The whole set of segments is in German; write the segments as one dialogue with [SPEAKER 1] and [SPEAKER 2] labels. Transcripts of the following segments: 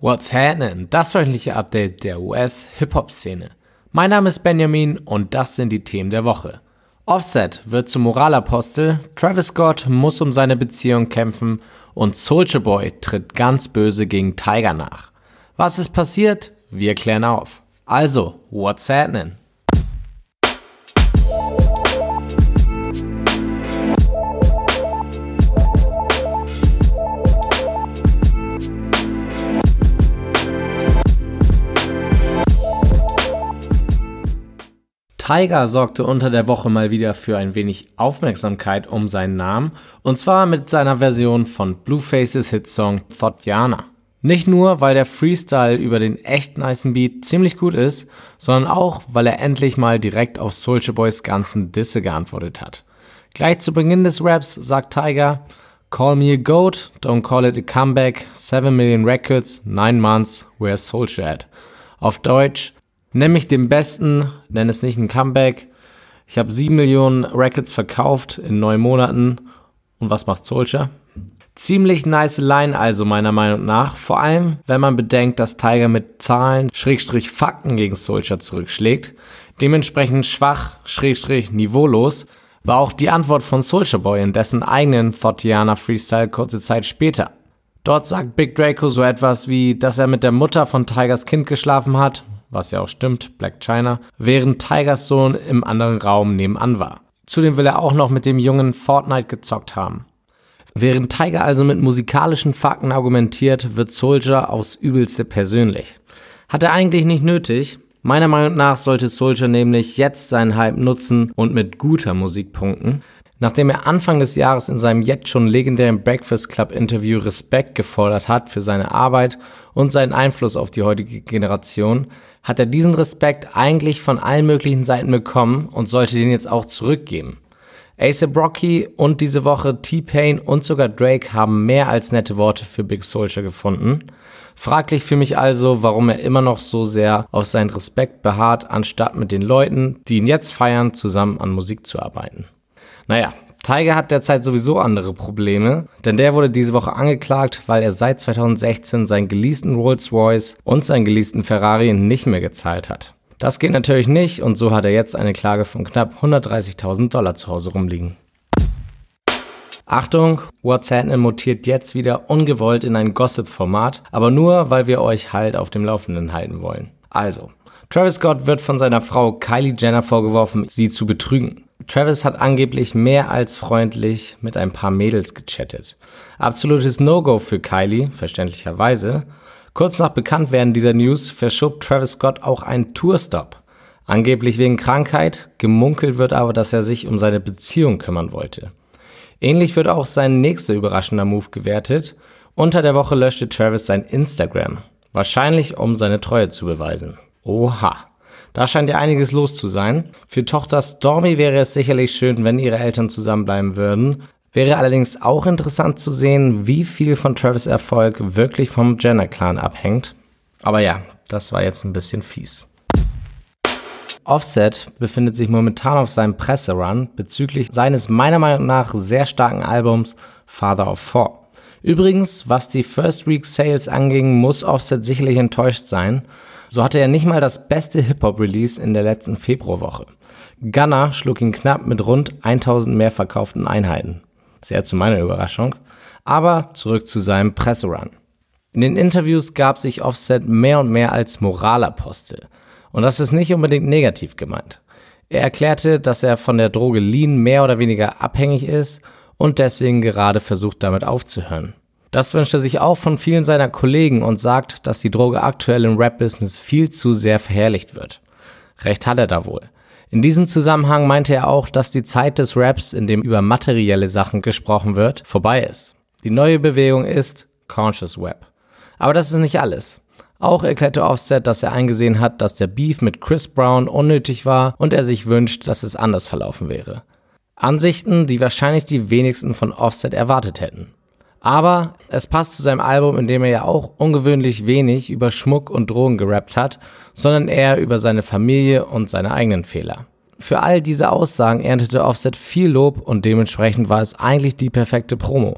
[SPEAKER 1] What's happening? Das wöchentliche Update der US-Hip-Hop-Szene. Mein Name ist Benjamin und das sind die Themen der Woche. Offset wird zum Moralapostel, Travis Scott muss um seine Beziehung kämpfen und Soulja Boy tritt ganz böse gegen Tiger nach. Was ist passiert? Wir klären auf. Also, what's happening? Tiger sorgte unter der Woche mal wieder für ein wenig Aufmerksamkeit um seinen Namen und zwar mit seiner Version von Bluefaces Hitsong Fortiana. Nicht nur, weil der Freestyle über den echt nicen Beat ziemlich gut ist, sondern auch, weil er endlich mal direkt auf Soulja Boys ganzen Disse geantwortet hat. Gleich zu Beginn des Raps sagt Tiger, Call me a goat, don't call it a comeback, 7 Million Records, 9 months, where's Soulja at? Auf Deutsch, Nenn mich den Besten, nenn es nicht ein Comeback. Ich habe sieben Millionen Records verkauft in neun Monaten. Und was macht Soldier? Ziemlich nice Line also meiner Meinung nach. Vor allem, wenn man bedenkt, dass Tiger mit Zahlen, Schrägstrich Fakten gegen Soldier zurückschlägt. Dementsprechend schwach, Schrägstrich niveaulos, war auch die Antwort von Soldier Boy in dessen eigenen Fortiana Freestyle kurze Zeit später. Dort sagt Big Draco so etwas wie, dass er mit der Mutter von Tigers Kind geschlafen hat, was ja auch stimmt, Black China, während Tigers Sohn im anderen Raum nebenan war. Zudem will er auch noch mit dem Jungen Fortnite gezockt haben. Während Tiger also mit musikalischen Fakten argumentiert, wird Soldier aufs Übelste persönlich. Hat er eigentlich nicht nötig. Meiner Meinung nach sollte Soldier nämlich jetzt seinen Hype nutzen und mit guter Musik punkten. Nachdem er Anfang des Jahres in seinem jetzt schon legendären Breakfast Club Interview Respekt gefordert hat für seine Arbeit und seinen Einfluss auf die heutige Generation, hat er diesen Respekt eigentlich von allen möglichen Seiten bekommen und sollte den jetzt auch zurückgeben. Ace Brocky und diese Woche T-Pain und sogar Drake haben mehr als nette Worte für Big Soldier gefunden. Fraglich für mich also, warum er immer noch so sehr auf seinen Respekt beharrt, anstatt mit den Leuten, die ihn jetzt feiern, zusammen an Musik zu arbeiten. Naja, Tiger hat derzeit sowieso andere Probleme, denn der wurde diese Woche angeklagt, weil er seit 2016 seinen geleasten Rolls-Royce und seinen geleasten Ferrari nicht mehr gezahlt hat. Das geht natürlich nicht und so hat er jetzt eine Klage von knapp 130.000 Dollar zu Hause rumliegen. Achtung, WhatsApp mutiert jetzt wieder ungewollt in ein Gossip-Format, aber nur, weil wir euch halt auf dem Laufenden halten wollen. Also, Travis Scott wird von seiner Frau Kylie Jenner vorgeworfen, sie zu betrügen. Travis hat angeblich mehr als freundlich mit ein paar Mädels gechattet. Absolutes No-Go für Kylie, verständlicherweise. Kurz nach Bekanntwerden dieser News verschob Travis Scott auch einen Tourstop. Angeblich wegen Krankheit, gemunkelt wird aber, dass er sich um seine Beziehung kümmern wollte. Ähnlich wird auch sein nächster überraschender Move gewertet. Unter der Woche löschte Travis sein Instagram. Wahrscheinlich um seine Treue zu beweisen. Oha. Da scheint ja einiges los zu sein. Für Tochter Stormy wäre es sicherlich schön, wenn ihre Eltern zusammenbleiben würden. Wäre allerdings auch interessant zu sehen, wie viel von Travis Erfolg wirklich vom Jenner-Clan abhängt. Aber ja, das war jetzt ein bisschen fies. Offset befindet sich momentan auf seinem Presserun bezüglich seines meiner Meinung nach sehr starken Albums Father of Four. Übrigens, was die First Week Sales anging, muss Offset sicherlich enttäuscht sein. So hatte er nicht mal das beste Hip-Hop-Release in der letzten Februarwoche. Gunner schlug ihn knapp mit rund 1000 mehr verkauften Einheiten. Sehr zu meiner Überraschung. Aber zurück zu seinem Presserun. In den Interviews gab sich Offset mehr und mehr als Moralapostel. Und das ist nicht unbedingt negativ gemeint. Er erklärte, dass er von der Droge Lean mehr oder weniger abhängig ist und deswegen gerade versucht damit aufzuhören. Das wünscht er sich auch von vielen seiner Kollegen und sagt, dass die Droge aktuell im Rap-Business viel zu sehr verherrlicht wird. Recht hat er da wohl. In diesem Zusammenhang meinte er auch, dass die Zeit des Raps, in dem über materielle Sachen gesprochen wird, vorbei ist. Die neue Bewegung ist Conscious Web. Aber das ist nicht alles. Auch erklärte Offset, dass er eingesehen hat, dass der Beef mit Chris Brown unnötig war und er sich wünscht, dass es anders verlaufen wäre. Ansichten, die wahrscheinlich die wenigsten von Offset erwartet hätten. Aber es passt zu seinem Album, in dem er ja auch ungewöhnlich wenig über Schmuck und Drogen gerappt hat, sondern eher über seine Familie und seine eigenen Fehler. Für all diese Aussagen erntete Offset viel Lob und dementsprechend war es eigentlich die perfekte Promo.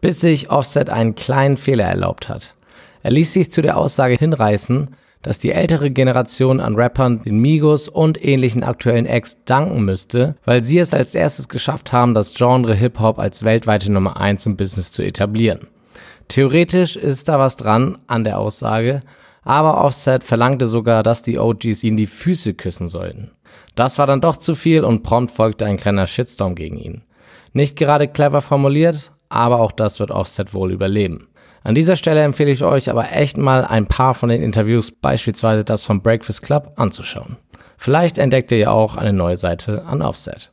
[SPEAKER 1] Bis sich Offset einen kleinen Fehler erlaubt hat. Er ließ sich zu der Aussage hinreißen, dass die ältere Generation an Rappern den Migos und ähnlichen aktuellen Acts danken müsste, weil sie es als erstes geschafft haben, das Genre Hip-Hop als weltweite Nummer 1 im Business zu etablieren. Theoretisch ist da was dran an der Aussage, aber Offset verlangte sogar, dass die OGs ihn die Füße küssen sollten. Das war dann doch zu viel und prompt folgte ein kleiner Shitstorm gegen ihn. Nicht gerade clever formuliert, aber auch das wird Offset wohl überleben. An dieser Stelle empfehle ich euch aber echt mal ein paar von den Interviews, beispielsweise das vom Breakfast Club, anzuschauen. Vielleicht entdeckt ihr ja auch eine neue Seite an Offset.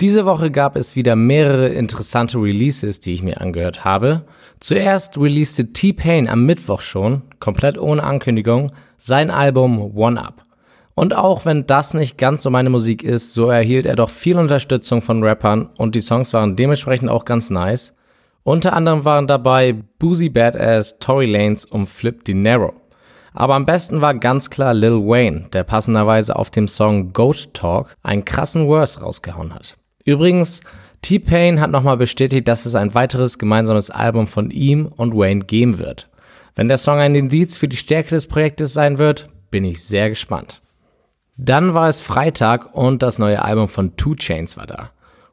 [SPEAKER 1] Diese Woche gab es wieder mehrere interessante Releases, die ich mir angehört habe. Zuerst releaste T-Pain am Mittwoch schon, komplett ohne Ankündigung, sein Album One Up. Und auch wenn das nicht ganz so meine Musik ist, so erhielt er doch viel Unterstützung von Rappern und die Songs waren dementsprechend auch ganz nice. Unter anderem waren dabei Boozy Badass, Tory Lanez und Flip Dinero. Aber am besten war ganz klar Lil Wayne, der passenderweise auf dem Song Goat Talk einen krassen Verse rausgehauen hat. Übrigens, T-Pain hat nochmal bestätigt, dass es ein weiteres gemeinsames Album von ihm und Wayne geben wird. Wenn der Song ein Indiz für die Stärke des Projektes sein wird, bin ich sehr gespannt. Dann war es Freitag und das neue Album von Two Chains war da.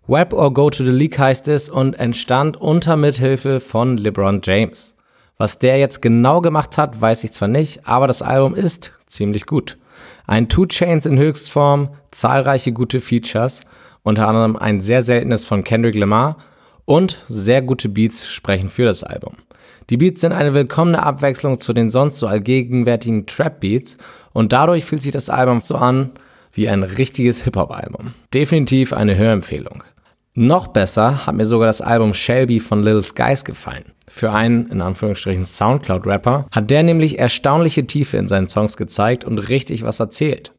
[SPEAKER 1] Web or Go to the League heißt es und entstand unter Mithilfe von LeBron James. Was der jetzt genau gemacht hat, weiß ich zwar nicht, aber das Album ist ziemlich gut. Ein Two Chains in Höchstform, zahlreiche gute Features, unter anderem ein sehr seltenes von Kendrick Lamar und sehr gute Beats sprechen für das Album. Die Beats sind eine willkommene Abwechslung zu den sonst so allgegenwärtigen Trap Beats und dadurch fühlt sich das Album so an wie ein richtiges Hip-Hop-Album. Definitiv eine Hörempfehlung. Noch besser hat mir sogar das Album Shelby von Lil Skies gefallen. Für einen, in Anführungsstrichen, Soundcloud-Rapper hat der nämlich erstaunliche Tiefe in seinen Songs gezeigt und richtig was erzählt.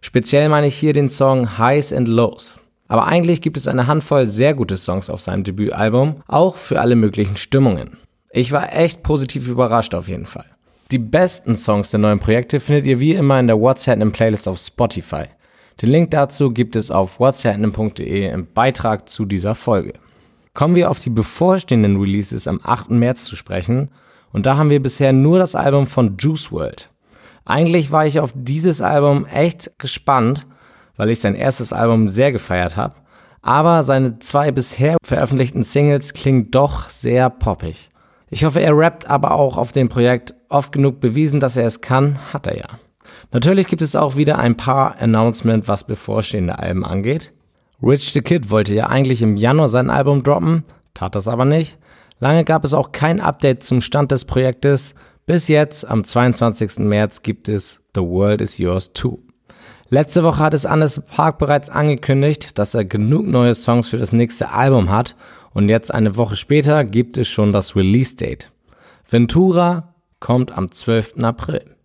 [SPEAKER 1] Speziell meine ich hier den Song Highs and Lows. Aber eigentlich gibt es eine Handvoll sehr gute Songs auf seinem Debütalbum, auch für alle möglichen Stimmungen. Ich war echt positiv überrascht auf jeden Fall. Die besten Songs der neuen Projekte findet ihr wie immer in der What's Happening Playlist auf Spotify. Den Link dazu gibt es auf whatsapp.de im Beitrag zu dieser Folge. Kommen wir auf die bevorstehenden Releases am 8. März zu sprechen und da haben wir bisher nur das Album von Juice World. Eigentlich war ich auf dieses Album echt gespannt, weil ich sein erstes Album sehr gefeiert habe, aber seine zwei bisher veröffentlichten Singles klingen doch sehr poppig. Ich hoffe, er rappt aber auch auf dem Projekt oft genug bewiesen, dass er es kann, hat er ja. Natürlich gibt es auch wieder ein paar Announcements, was bevorstehende Alben angeht. Rich the Kid wollte ja eigentlich im Januar sein Album droppen, tat das aber nicht. Lange gab es auch kein Update zum Stand des Projektes. Bis jetzt, am 22. März, gibt es The World is Yours Too. Letzte Woche hat es Anders Park bereits angekündigt, dass er genug neue Songs für das nächste Album hat und jetzt eine Woche später gibt es schon das Release-Date. Ventura kommt am 12. April.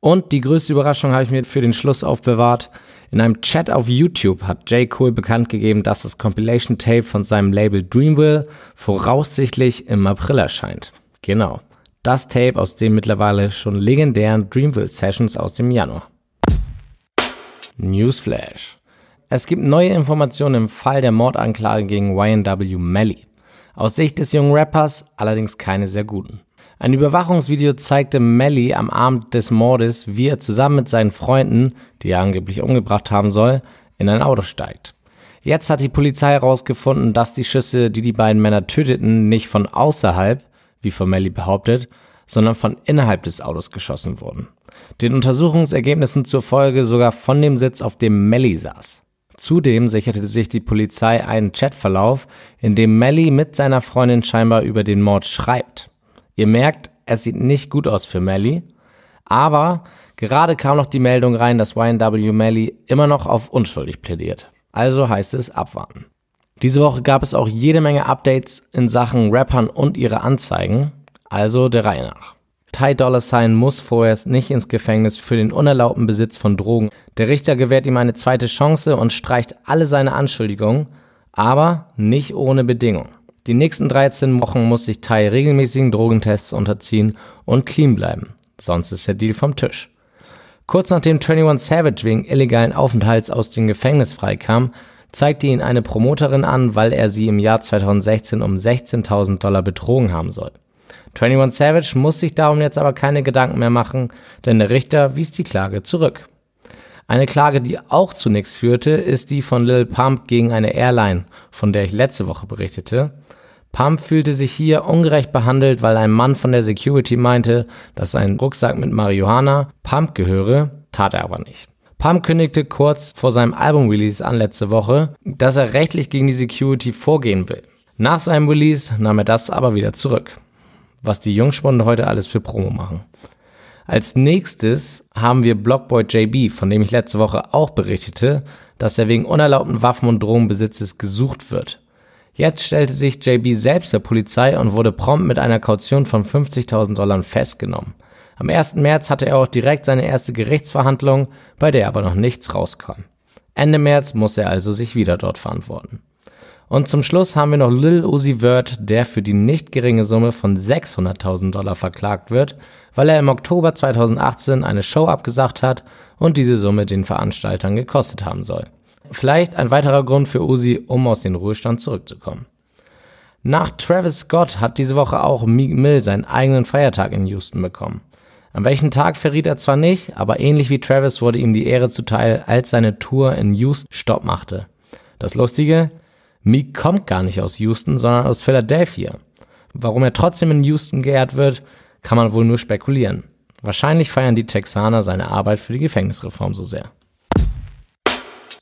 [SPEAKER 1] Und die größte Überraschung habe ich mir für den Schluss aufbewahrt. In einem Chat auf YouTube hat J. Cole bekannt gegeben, dass das Compilation Tape von seinem Label Dreamville voraussichtlich im April erscheint. Genau. Das Tape aus den mittlerweile schon legendären Dreamville Sessions aus dem Januar. Newsflash. Es gibt neue Informationen im Fall der Mordanklage gegen YNW Melly. Aus Sicht des jungen Rappers allerdings keine sehr guten. Ein Überwachungsvideo zeigte Melly am Abend des Mordes, wie er zusammen mit seinen Freunden, die er angeblich umgebracht haben soll, in ein Auto steigt. Jetzt hat die Polizei herausgefunden, dass die Schüsse, die die beiden Männer töteten, nicht von außerhalb, wie von Melly behauptet, sondern von innerhalb des Autos geschossen wurden. Den Untersuchungsergebnissen zur Folge sogar von dem Sitz, auf dem Melly saß. Zudem sicherte sich die Polizei einen Chatverlauf, in dem Melly mit seiner Freundin scheinbar über den Mord schreibt. Ihr merkt, es sieht nicht gut aus für Melly. Aber gerade kam noch die Meldung rein, dass YNW Melly immer noch auf unschuldig plädiert. Also heißt es abwarten. Diese Woche gab es auch jede Menge Updates in Sachen Rappern und ihre Anzeigen. Also der Reihe nach. Ty Dolla Sign muss vorerst nicht ins Gefängnis für den unerlaubten Besitz von Drogen. Der Richter gewährt ihm eine zweite Chance und streicht alle seine Anschuldigungen, aber nicht ohne Bedingung. Die nächsten 13 Wochen muss sich Tai regelmäßigen Drogentests unterziehen und clean bleiben, sonst ist der Deal vom Tisch. Kurz nachdem 21 Savage wegen illegalen Aufenthalts aus dem Gefängnis freikam, zeigte ihn eine Promoterin an, weil er sie im Jahr 2016 um 16.000 Dollar betrogen haben soll. 21 Savage muss sich darum jetzt aber keine Gedanken mehr machen, denn der Richter wies die Klage zurück. Eine Klage, die auch zunächst führte, ist die von Lil Pump gegen eine Airline, von der ich letzte Woche berichtete. Pump fühlte sich hier ungerecht behandelt, weil ein Mann von der Security meinte, dass sein Rucksack mit Marihuana Pump gehöre, tat er aber nicht. Pump kündigte kurz vor seinem Album-Release an letzte Woche, dass er rechtlich gegen die Security vorgehen will. Nach seinem Release nahm er das aber wieder zurück. Was die Jungspunde heute alles für Promo machen. Als nächstes haben wir Blockboy JB, von dem ich letzte Woche auch berichtete, dass er wegen unerlaubten Waffen- und Drogenbesitzes gesucht wird. Jetzt stellte sich JB selbst der Polizei und wurde prompt mit einer Kaution von 50.000 Dollar festgenommen. Am 1. März hatte er auch direkt seine erste Gerichtsverhandlung, bei der aber noch nichts rauskam. Ende März muss er also sich wieder dort verantworten. Und zum Schluss haben wir noch Lil Uzi Vert, der für die nicht geringe Summe von 600.000 Dollar verklagt wird, weil er im Oktober 2018 eine Show abgesagt hat und diese Summe den Veranstaltern gekostet haben soll. Vielleicht ein weiterer Grund für Uzi, um aus dem Ruhestand zurückzukommen. Nach Travis Scott hat diese Woche auch Meek Mill seinen eigenen Feiertag in Houston bekommen. An welchen Tag verriet er zwar nicht, aber ähnlich wie Travis wurde ihm die Ehre zuteil, als seine Tour in Houston Stopp machte. Das Lustige, Meek kommt gar nicht aus Houston, sondern aus Philadelphia. Warum er trotzdem in Houston geehrt wird, kann man wohl nur spekulieren. Wahrscheinlich feiern die Texaner seine Arbeit für die Gefängnisreform so sehr.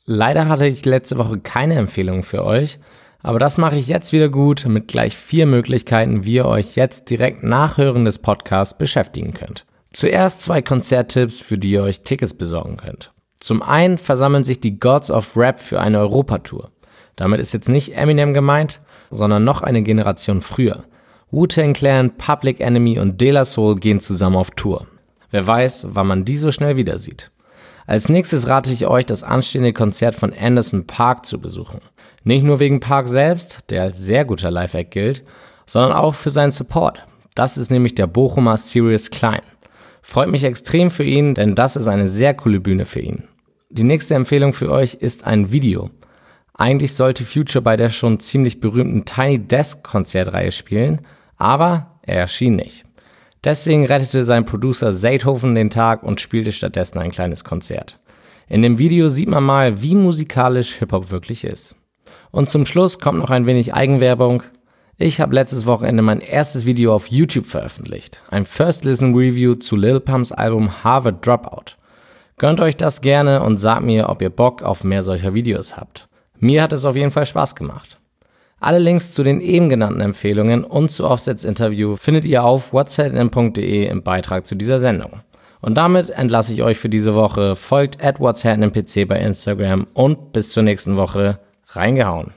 [SPEAKER 1] Leider hatte ich letzte Woche keine Empfehlung für euch, aber das mache ich jetzt wieder gut mit gleich vier Möglichkeiten, wie ihr euch jetzt direkt nach Hören des Podcasts beschäftigen könnt. Zuerst zwei Konzerttipps, für die ihr euch Tickets besorgen könnt. Zum einen versammeln sich die Gods of Rap für eine Europatour. Damit ist jetzt nicht Eminem gemeint, sondern noch eine Generation früher. Wu-Tang Clan, Public Enemy und De La Soul gehen zusammen auf Tour. Wer weiß, wann man die so schnell wieder sieht. Als nächstes rate ich euch, das anstehende Konzert von Anderson Park zu besuchen. Nicht nur wegen Park selbst, der als sehr guter Live-Act gilt, sondern auch für seinen Support. Das ist nämlich der Bochumer Sirius Klein. Freut mich extrem für ihn, denn das ist eine sehr coole Bühne für ihn. Die nächste Empfehlung für euch ist ein Video. Eigentlich sollte Future bei der schon ziemlich berühmten Tiny Desk Konzertreihe spielen, aber er erschien nicht. Deswegen rettete sein Producer Seidhofen den Tag und spielte stattdessen ein kleines Konzert. In dem Video sieht man mal, wie musikalisch Hip-Hop wirklich ist. Und zum Schluss kommt noch ein wenig Eigenwerbung. Ich habe letztes Wochenende mein erstes Video auf YouTube veröffentlicht. Ein First Listen Review zu Lil Pumps Album Harvard Dropout. Gönnt euch das gerne und sagt mir, ob ihr Bock auf mehr solcher Videos habt. Mir hat es auf jeden Fall Spaß gemacht. Alle Links zu den eben genannten Empfehlungen und zu Offsets Interview findet ihr auf whatsapp.de im Beitrag zu dieser Sendung. Und damit entlasse ich euch für diese Woche. Folgt at whatsapp bei Instagram und bis zur nächsten Woche. Reingehauen.